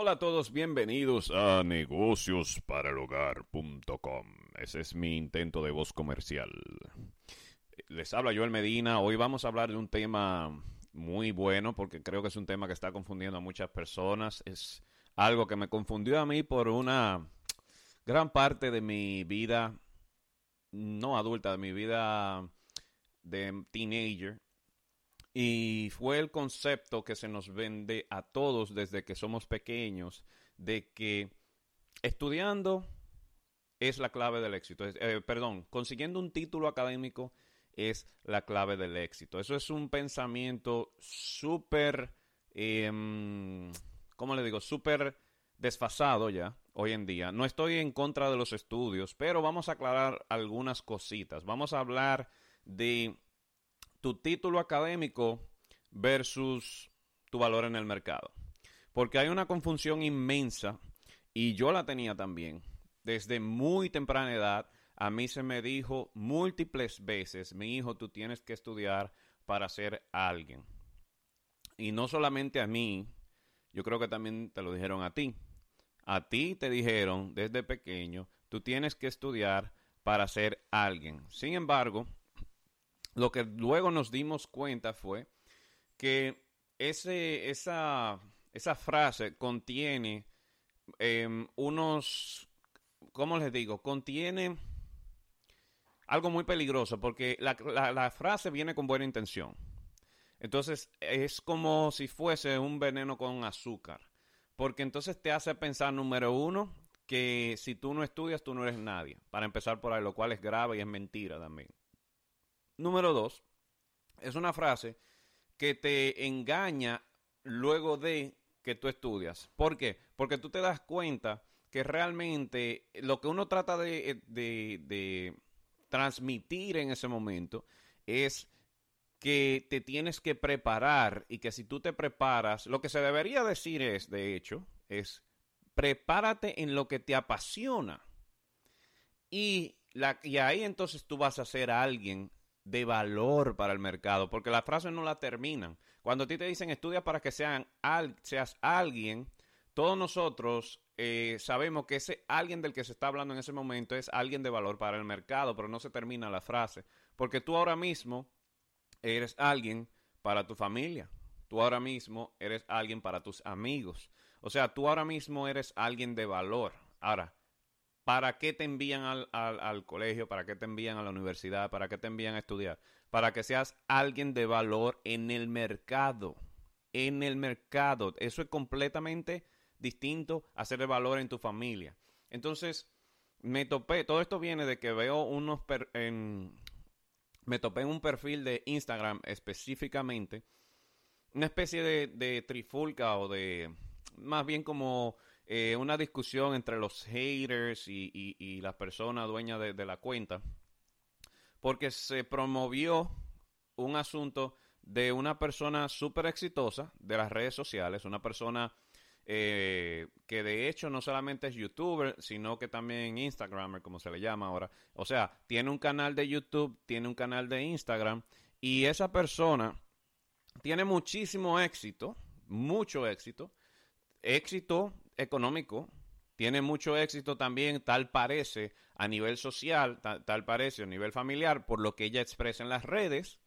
Hola a todos, bienvenidos a negociosparalhogar.com. Ese es mi intento de voz comercial. Les habla Joel Medina. Hoy vamos a hablar de un tema muy bueno porque creo que es un tema que está confundiendo a muchas personas. Es algo que me confundió a mí por una gran parte de mi vida, no adulta, de mi vida de teenager. Y fue el concepto que se nos vende a todos desde que somos pequeños, de que estudiando es la clave del éxito. Eh, perdón, consiguiendo un título académico es la clave del éxito. Eso es un pensamiento súper, eh, ¿cómo le digo? Súper desfasado ya hoy en día. No estoy en contra de los estudios, pero vamos a aclarar algunas cositas. Vamos a hablar de tu título académico versus tu valor en el mercado. Porque hay una confusión inmensa y yo la tenía también. Desde muy temprana edad a mí se me dijo múltiples veces, mi hijo, tú tienes que estudiar para ser alguien. Y no solamente a mí, yo creo que también te lo dijeron a ti. A ti te dijeron desde pequeño, tú tienes que estudiar para ser alguien. Sin embargo, lo que luego nos dimos cuenta fue que ese, esa, esa frase contiene em, unos, ¿cómo les digo? Contiene algo muy peligroso porque la, la, frase viene con buena intención. Entonces es como si fuese un veneno con azúcar. Porque entonces te hace pensar, número uno, que si tú no estudias, tú no eres nadie. Para empezar por ahí, lo cual es grave y es mentira también. Número dos, es una frase que te engaña luego de que tú estudias. ¿Por qué? Porque tú te das cuenta que realmente lo que uno trata de, de, transmitir en ese momento es que te tienes que preparar y que si tú te preparas, lo que se debería decir es, de hecho, es prepárate en lo que te apasiona. Y, la, y ahí entonces tú vas a ser alguien de valor para el mercado, porque las frases no la terminan. Cuando a ti te dicen estudia para que sean seas alguien, todos nosotros eh, sabemos que ese alguien del que se está hablando en ese momento es alguien de valor para el mercado, pero no se termina la frase, porque tú ahora mismo eres alguien para tu familia, tú ahora mismo eres alguien para tus amigos, o sea, tú ahora mismo eres alguien de valor. Ahora, ¿Para qué te envían al, colegio? ¿Para qué te envían a la universidad? ¿Para qué te envían a estudiar? Para que seas alguien de valor en el mercado. En el mercado. Eso es completamente distinto a ser de valor en tu familia. Entonces, me topé, todo esto viene de que veo unos, me topé en un perfil de Instagram específicamente, una especie de trifulca o de, más bien como eh, una discusión entre los haters y, y, las personas dueñas de, la cuenta, porque se promovió un asunto de una persona súper exitosa de las redes sociales, una persona eh, que de hecho no solamente es youtuber, sino que también Instagramer, como se le llama ahora. O sea, tiene un canal de YouTube, tiene un canal de Instagram, y esa persona tiene muchísimo éxito, mucho éxito, éxito económico, tiene mucho éxito también, tal parece, a nivel social, tal, parece, a nivel familiar, por lo que ella expresa en las redes.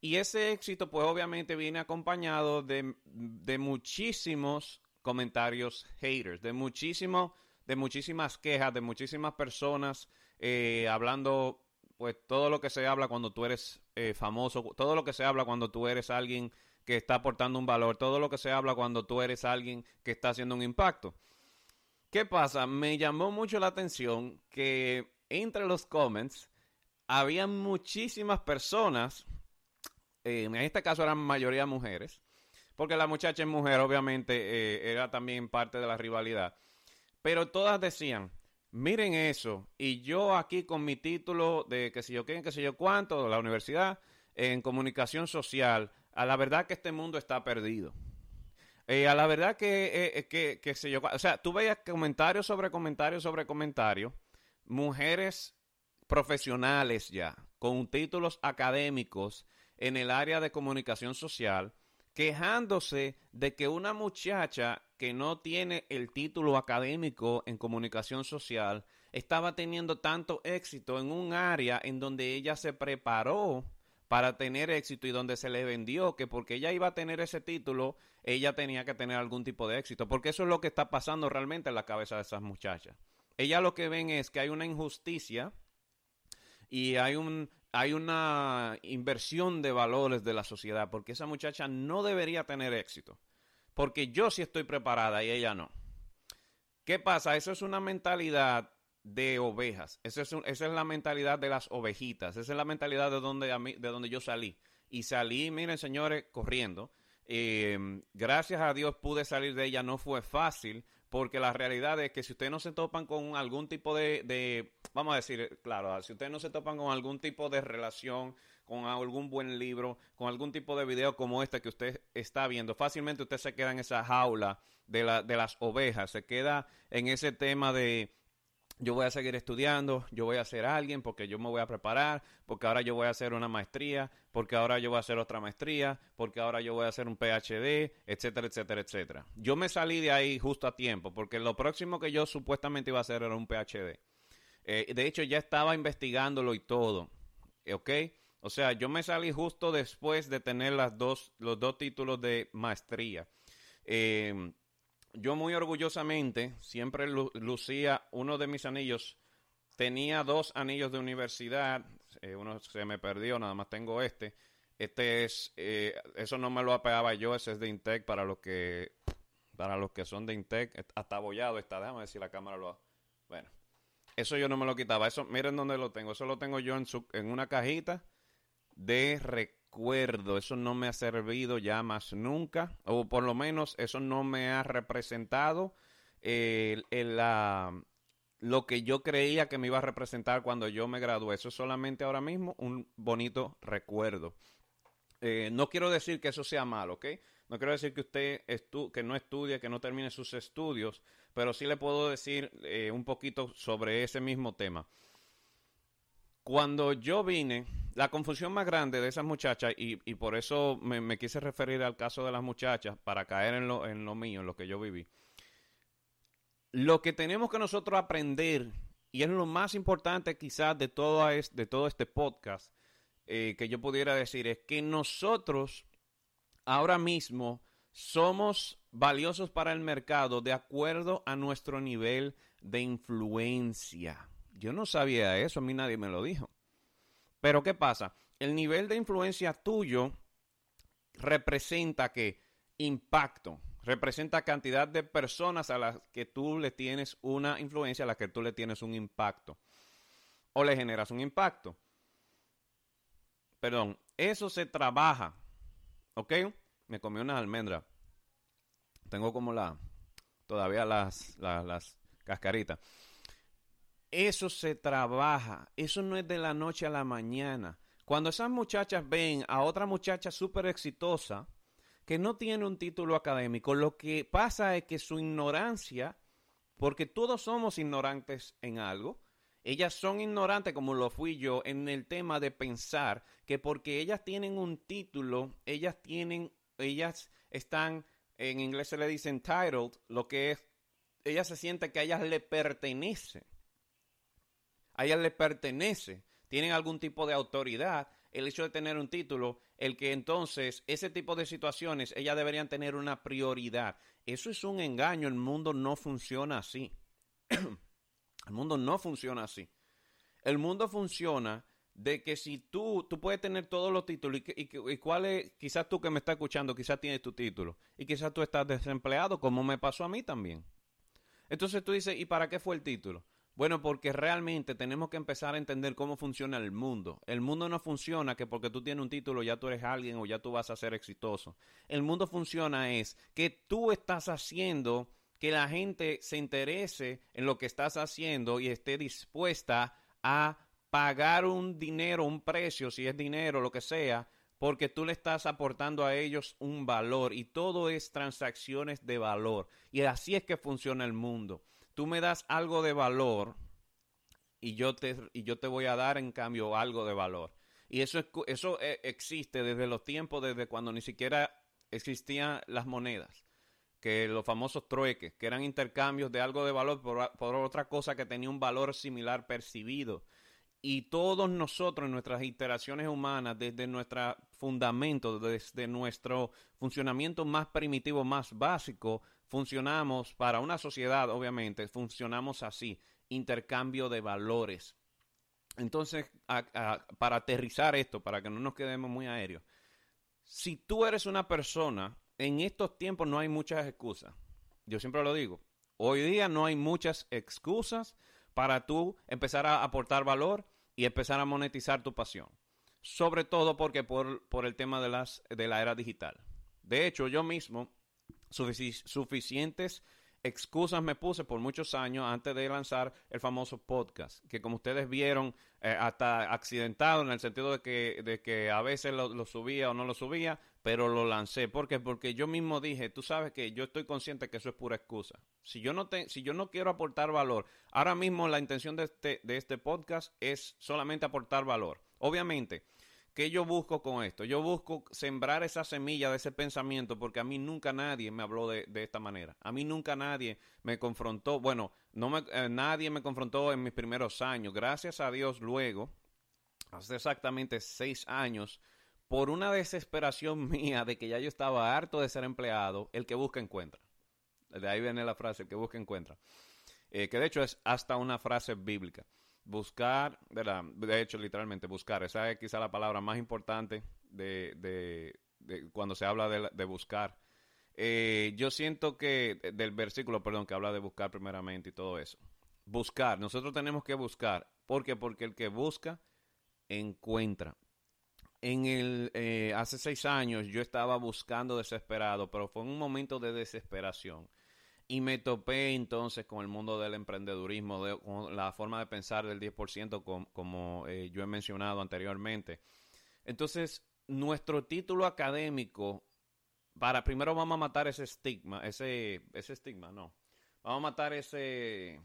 Y ese éxito, pues obviamente viene acompañado de, de muchísimos comentarios haters, de, muchísimo, de muchísimas quejas, de muchísimas personas eh, hablando, pues todo lo que se habla cuando tú eres eh, famoso, todo lo que se habla cuando tú eres alguien que está aportando un valor, todo lo que se habla cuando tú eres alguien que está haciendo un impacto. ¿Qué pasa? Me llamó mucho la atención que entre los comments había muchísimas personas, eh, en este caso eran mayoría mujeres, porque la muchacha es mujer, obviamente eh, era también parte de la rivalidad, pero todas decían, miren eso, y yo aquí con mi título de que sé yo qué, que sé yo cuánto, de la universidad, en comunicación social, a la verdad que este mundo está perdido. Eh, a la verdad que, eh, eh, que, que yo, o sea, tú veías comentarios sobre comentarios sobre comentarios, mujeres profesionales ya, con títulos académicos en el área de comunicación social, quejándose de que una muchacha que no tiene el título académico en comunicación social estaba teniendo tanto éxito en un área en donde ella se preparó para tener éxito y donde se le vendió que porque ella iba a tener ese título, ella tenía que tener algún tipo de éxito, porque eso es lo que está pasando realmente en la cabeza de esas muchachas. Ellas lo que ven es que hay una injusticia y hay un hay una inversión de valores de la sociedad, porque esa muchacha no debería tener éxito, porque yo sí estoy preparada y ella no. ¿Qué pasa? Eso es una mentalidad de ovejas. Esa es, esa es la mentalidad de las ovejitas. Esa es la mentalidad de donde, de donde yo salí. Y salí, miren señores, corriendo. Eh, gracias a Dios pude salir de ella. No fue fácil porque la realidad es que si ustedes no se topan con algún tipo de, de, vamos a decir, claro, si ustedes no se topan con algún tipo de relación, con algún buen libro, con algún tipo de video como este que usted está viendo, fácilmente usted se queda en esa jaula de, la, de las ovejas, se queda en ese tema de yo voy a seguir estudiando, yo voy a ser alguien porque yo me voy a preparar, porque ahora yo voy a hacer una maestría, porque ahora yo voy a hacer otra maestría, porque ahora yo voy a hacer un PhD, etcétera, etcétera, etcétera. Yo me salí de ahí justo a tiempo, porque lo próximo que yo supuestamente iba a hacer era un PhD. Eh, de hecho, ya estaba investigándolo y todo, ¿ok? O sea, yo me salí justo después de tener las dos, los dos títulos de maestría. Eh, yo muy orgullosamente siempre lucía uno de mis anillos. Tenía dos anillos de universidad, eh, uno se me perdió, nada más tengo este. Este es, eh, eso no me lo apegaba yo, ese es de Intec para los que, para los que son de Intec, hasta abollado está, déjame ver si la cámara lo, bueno, eso yo no me lo quitaba, eso, miren dónde lo tengo, eso lo tengo yo en, su, en una cajita de recuerdo, eso no me ha servido ya más nunca, o por lo menos eso no me ha representado el, lo que yo creía que me iba a representar cuando yo me gradué. Eso es solamente ahora mismo un bonito recuerdo. Eh, no quiero decir que eso sea malo, ¿ok? No quiero decir que usted que no estudie, que no termine sus estudios, pero sí le puedo decir eh, un poquito sobre ese mismo tema. Cuando yo vine, la confusión más grande de esas muchachas, y, por eso me, quise referir al caso de las muchachas, para caer en lo, en lo mío, en lo que yo viví. Lo que tenemos que nosotros aprender, y es lo más importante quizás de todo, este podcast, eh, que yo pudiera decir, es que nosotros ahora mismo somos valiosos para el mercado de acuerdo a nuestro nivel de influencia. Yo no sabía eso, a mí nadie me lo dijo. Pero ¿qué pasa? El nivel de influencia tuyo representa que impacto, representa cantidad de personas a las que tú le tienes una influencia, a las que tú le tienes un impacto. O le generas un impacto. Perdón, eso se trabaja. ¿Ok? Me comí una almendra. Tengo como la, todavía las, las cascaritas. Eso se trabaja, eso no es de la noche a la mañana. Cuando esas muchachas ven a otra muchacha súper exitosa que no tiene un título académico, lo que pasa es que su ignorancia, porque todos somos ignorantes en algo, ellas son ignorantes como lo fui yo en el tema de pensar que porque ellas tienen un título, ellas tienen, ellas están, en inglés se le dice entitled, lo que es, ellas se sienten que a ellas le pertenece a ella le pertenece, tienen algún tipo de autoridad, el hecho de tener un título, el que entonces ese tipo de situaciones ellas deberían tener una prioridad. Eso es un engaño, el mundo no funciona así. el mundo no funciona así. El mundo funciona de que si tú, tú puedes tener todos los títulos y, y, y cuál es, quizás tú que me estás escuchando, quizás tienes tu título y quizás tú estás desempleado, como me pasó a mí también. Entonces tú dices, ¿y para qué fue el título? Bueno, porque realmente tenemos que empezar a entender cómo funciona el mundo. El mundo no funciona que porque tú tienes un título ya tú eres alguien o ya tú vas a ser exitoso. El mundo funciona es que tú estás haciendo que la gente se interese en lo que estás haciendo y esté dispuesta a pagar un dinero, un precio, si es dinero, lo que sea, porque tú le estás aportando a ellos un valor y todo es transacciones de valor. Y así es que funciona el mundo tú me das algo de valor y yo te, y yo te voy a dar en cambio algo de valor. Y eso, eso eh, existe desde los tiempos, desde cuando ni siquiera existían las monedas. que los famosos trueques, que eran intercambios de algo de valor por, por otra cosa que tenía un valor similar percibido. Y todos nosotros en nuestras interacciones humanas, desde nuestro fundamento, desde nuestro funcionamiento más primitivo, más básico, funcionamos para una sociedad, obviamente, funcionamos así, intercambio de valores. Entonces, para aterrizar esto, para que no nos quedemos muy aéreos, si tú eres una persona, en estos tiempos no hay muchas excusas. Yo siempre lo digo, hoy día no hay muchas excusas para tú empezar a aportar valor y empezar a monetizar tu pasión. Sobre todo porque por, por el tema de, las, de la era digital. De hecho, yo mismo, suficientes excusas me puse por muchos años antes de lanzar el famoso podcast, que como ustedes vieron, eh, hasta accidentado en el sentido de que, de que a veces lo, subía o no lo subía, pero lo lancé. ¿Por qué? Porque yo mismo dije, tú sabes que yo estoy consciente que eso es pura excusa. Si yo no, te, si yo no quiero aportar valor, ahora mismo la intención de este, de este podcast es solamente aportar valor. Obviamente, ¿Qué yo busco con esto? Yo busco sembrar esa semilla de ese pensamiento porque a mí nunca nadie me habló de, de esta manera. A mí nunca nadie me confrontó. Bueno, no me, eh, nadie me confrontó en mis primeros años. Gracias a Dios luego, hace exactamente seis años, por una desesperación mía de que ya yo estaba harto de ser empleado, el que busca encuentra. De ahí viene la frase, el que busca encuentra. Eh, que de hecho es hasta una frase bíblica. Buscar, de, la, de hecho, literalmente buscar. Esa es quizá la palabra más importante de, de, de cuando se habla de, buscar. Eh, yo siento que, del versículo, perdón, que habla de buscar primeramente y todo eso. Buscar, nosotros tenemos que buscar. ¿Por qué? Porque el que busca, encuentra. En el, eh, hace seis años yo estaba buscando desesperado, pero fue un momento de desesperación. Y me topé entonces con el mundo del emprendedurismo, de, con la forma de pensar del 10%, como, eh, yo he mencionado anteriormente. Entonces, nuestro título académico, para primero vamos a matar ese estigma, ese, ese estigma, no. Vamos a matar ese,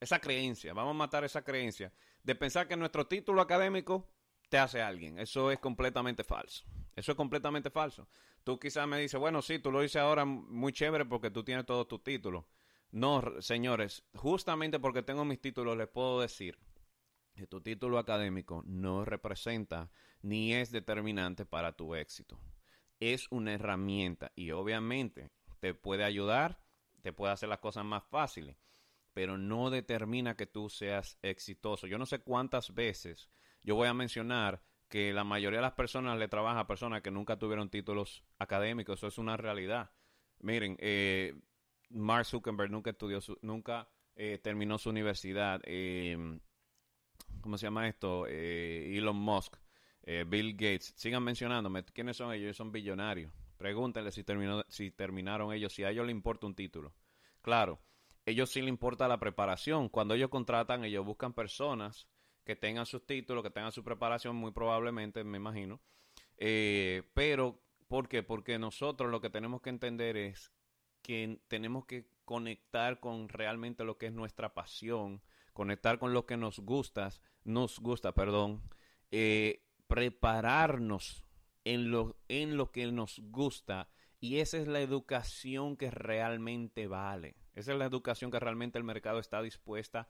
esa creencia, vamos a matar esa creencia de pensar que nuestro título académico te hace alguien. Eso es completamente falso. Eso es completamente falso. Tú quizás me dices, bueno, sí, tú lo dices ahora muy chévere porque tú tienes todos tus títulos. No, señores, justamente porque tengo mis títulos les puedo decir que tu título académico no representa ni es determinante para tu éxito. Es una herramienta y obviamente te puede ayudar, te puede hacer las cosas más fáciles, pero no determina que tú seas exitoso. Yo no sé cuántas veces yo voy a mencionar que la mayoría de las personas le trabaja a personas que nunca tuvieron títulos académicos. Eso es una realidad. Miren, eh, Mark Zuckerberg nunca estudió, su, nunca eh, terminó su universidad. Eh, ¿Cómo se llama esto? Eh, Elon Musk, Bill Gates. Sigan mencionándome. ¿Quiénes son ellos? Ellos son billonarios. Pregúntenle si, terminó, si terminaron ellos, si a ellos les importa un título. Claro, ellos sí les importa la preparación. Cuando ellos contratan, ellos buscan personas que tengan sus títulos, que tengan su preparación, muy probablemente, me imagino. Eh, pero, ¿por qué? Porque nosotros lo que tenemos que entender es que tenemos que conectar con realmente lo que es nuestra pasión, conectar con lo que nos gusta, nos gusta, perdón, eh, prepararnos en lo, en lo que nos gusta y esa es la educación que realmente vale. Esa es la educación que realmente el mercado está dispuesta a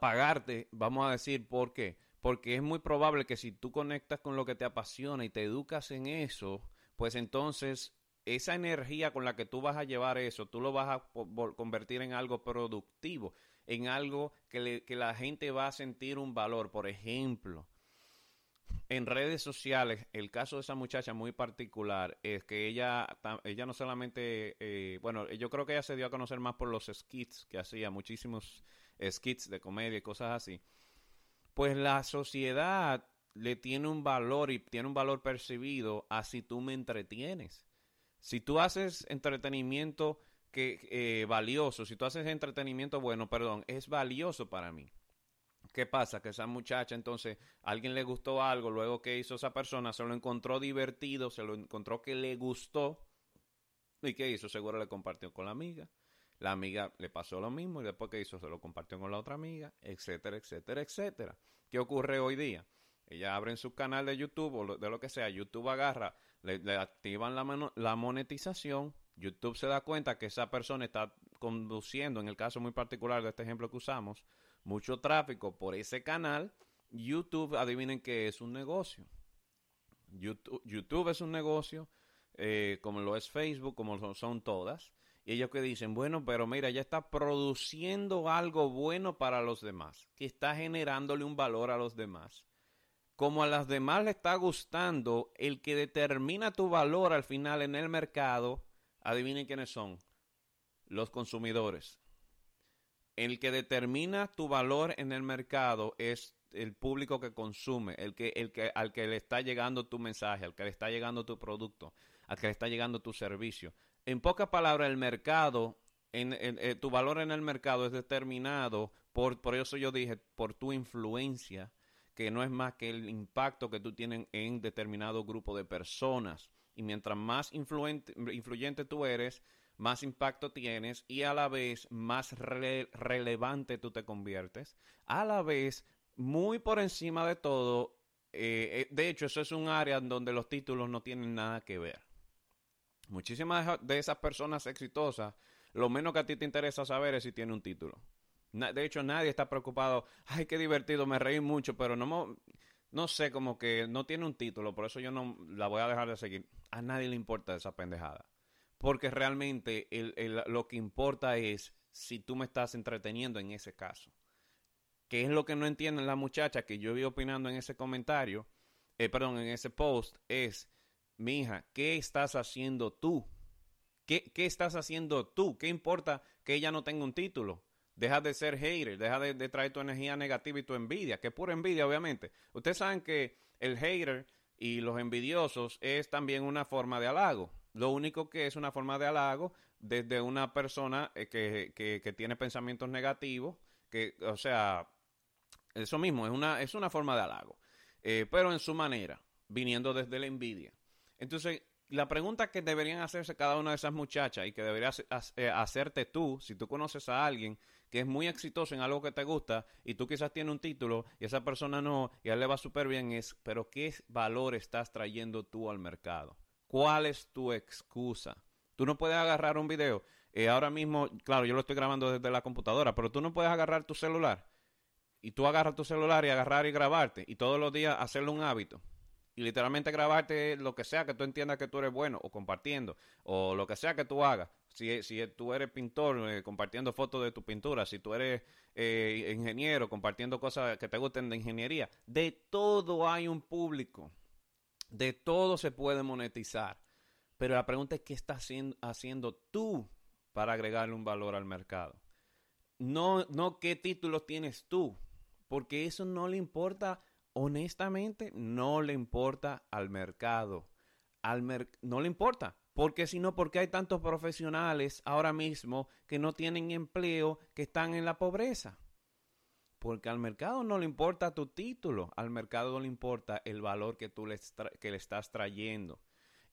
pagarte, vamos a decir, ¿por qué? Porque es muy probable que si tú conectas con lo que te apasiona y te educas en eso, pues entonces esa energía con la que tú vas a llevar eso, tú lo vas a convertir en algo productivo, en algo que, le, que la gente va a sentir un valor. Por ejemplo, en redes sociales, el caso de esa muchacha muy particular es que ella, ella no solamente, eh, bueno, yo creo que ella se dio a conocer más por los skits que hacía, muchísimos skits de comedia y cosas así, pues la sociedad le tiene un valor y tiene un valor percibido a si tú me entretienes. Si tú haces entretenimiento que eh, valioso, si tú haces entretenimiento bueno, perdón, es valioso para mí. ¿Qué pasa? Que esa muchacha entonces, alguien le gustó algo, luego que hizo esa persona, se lo encontró divertido, se lo encontró que le gustó. ¿Y qué hizo? Seguro le compartió con la amiga. La amiga le pasó lo mismo y después que hizo se lo compartió con la otra amiga, etcétera, etcétera, etcétera. ¿Qué ocurre hoy día? Ella abre en su canal de YouTube o de lo que sea, YouTube agarra, le, activan la, la monetización, YouTube se da cuenta que esa persona está conduciendo, en el caso muy particular de este ejemplo que usamos, mucho tráfico por ese canal. YouTube, adivinen que es un negocio. YouTube, es un negocio, eh, como lo es Facebook, como lo son todas. Y ellos que dicen, bueno, pero mira, ya está produciendo algo bueno para los demás, que está generándole un valor a los demás. Como a las demás le está gustando, el que determina tu valor al final en el mercado, adivinen quiénes son, los consumidores. El que determina tu valor en el mercado es el público que consume, el que, el que, al que le está llegando tu mensaje, al que le está llegando tu producto, al que le está llegando tu servicio. En pocas palabras, el mercado, en, eh, tu valor en el mercado es determinado por, por eso yo dije, por tu influencia, que no es más que el impacto que tú tienes en determinado grupo de personas. Y mientras más influyente tú eres, más impacto tienes y a la vez más relevante tú te conviertes. A la vez, muy por encima de todo, eh, eh, de hecho, eso es un área donde los títulos no tienen nada que ver. Muchísimas de esas personas exitosas, lo menos que a ti te interesa saber es si tiene un título. De hecho, nadie está preocupado. Ay, qué divertido, me reí mucho, pero no, no sé, como que no tiene un título, por eso yo no la voy a dejar de seguir. A nadie le importa esa pendejada. Porque realmente lo que importa es si tú me estás entreteniendo en ese caso. ¿Qué es lo que no entienden la muchacha que yo vi opinando en ese comentario? Eh, perdón, en ese post, es hija, ¿qué estás haciendo tú? ¿Qué, ¿Qué, estás haciendo tú? ¿Qué importa que ella no tenga un título? Deja de ser hater, deja de, traer tu energía negativa y tu envidia, que es pura envidia, obviamente. Ustedes saben que el hater y los envidiosos es también una forma de halago. Lo único que es una forma de halago desde una persona eh, que, que, que tiene pensamientos negativos, que, o sea, eso mismo, es una, es una forma de halago. Eh, pero en su manera, viniendo desde la envidia. Entonces, la pregunta que deberían hacerse cada una de esas muchachas y que deberías eh, hacerte tú, si tú conoces a alguien que es muy exitoso en algo que te gusta y tú quizás tienes un título y esa persona no y a él le va súper bien, es, pero ¿qué valor estás trayendo tú al mercado? ¿Cuál es tu excusa? Tú no puedes agarrar un video. Eh, ahora mismo, claro, yo lo estoy grabando desde la computadora, pero tú no puedes agarrar tu celular y tú agarras tu celular y agarrar y grabarte y todos los días hacerlo un hábito y literalmente grabarte lo que sea que tú entiendas que tú eres bueno o compartiendo o lo que sea que tú hagas. Si, si tú eres pintor, eh, compartiendo fotos de tu pintura, si tú eres eh, ingeniero, compartiendo cosas que te gusten de ingeniería, de todo hay un público, de todo se puede monetizar. Pero la pregunta es qué estás haciendo tú para agregarle un valor al mercado. No, no qué títulos tienes tú, porque eso no le importa honestamente no le importa al mercado. Al no le importa. Porque si no, porque hay tantos profesionales ahora mismo que no tienen empleo, que están en la pobreza? Porque al mercado no le importa tu título, al mercado no le importa el valor que tú le estás trayendo.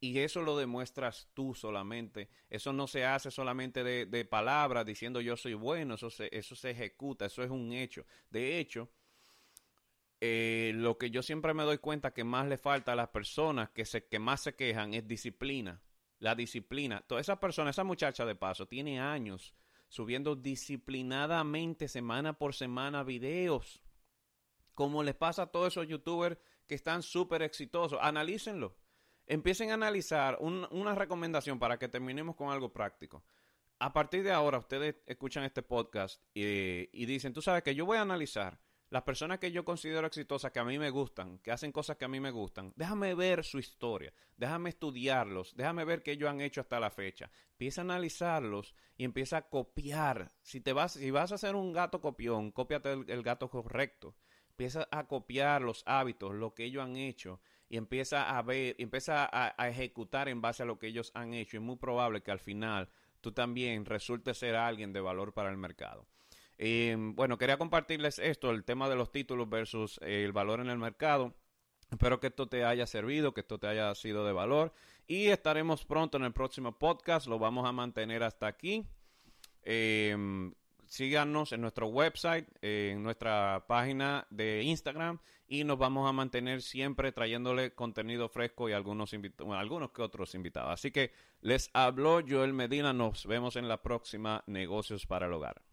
Y eso lo demuestras tú solamente. Eso no se hace solamente de, de palabras diciendo yo soy bueno, eso se, eso se ejecuta, eso es un hecho. De hecho, eh, lo que yo siempre me doy cuenta que más le falta a las personas que, se, que más se quejan es disciplina. La disciplina. Toda esa persona, esa muchacha de paso, tiene años subiendo disciplinadamente semana por semana videos. Como les pasa a todos esos youtubers que están súper exitosos. Analícenlo. Empiecen a analizar una recomendación para que terminemos con algo práctico. A partir de ahora, ustedes escuchan este podcast y, y dicen, tú sabes que yo voy a analizar las personas que yo considero exitosas, que a mí me gustan, que hacen cosas que a mí me gustan, déjame ver su historia, déjame estudiarlos, déjame ver qué ellos han hecho hasta la fecha. Empieza a analizarlos y empieza a copiar. Si te vas, si vas a hacer un gato copión, cópiate el, gato correcto. Empieza a copiar los hábitos, lo que ellos han hecho y empieza a ver, empieza a, a ejecutar en base a lo que ellos han hecho. Es muy probable que al final tú también resultes ser alguien de valor para el mercado. Eh, bueno, quería compartirles esto, el tema de los títulos versus eh, el valor en el mercado. Espero que esto te haya servido, que esto te haya sido de valor. Y estaremos pronto en el próximo podcast. Lo vamos a mantener hasta aquí. Em, síganos en nuestro website, eh, en nuestra página de Instagram y nos vamos a mantener siempre trayéndole contenido fresco y algunos, bueno, algunos que otros invitados. Así que les habló Joel Medina, nos vemos en la próxima Negocios para el Hogar.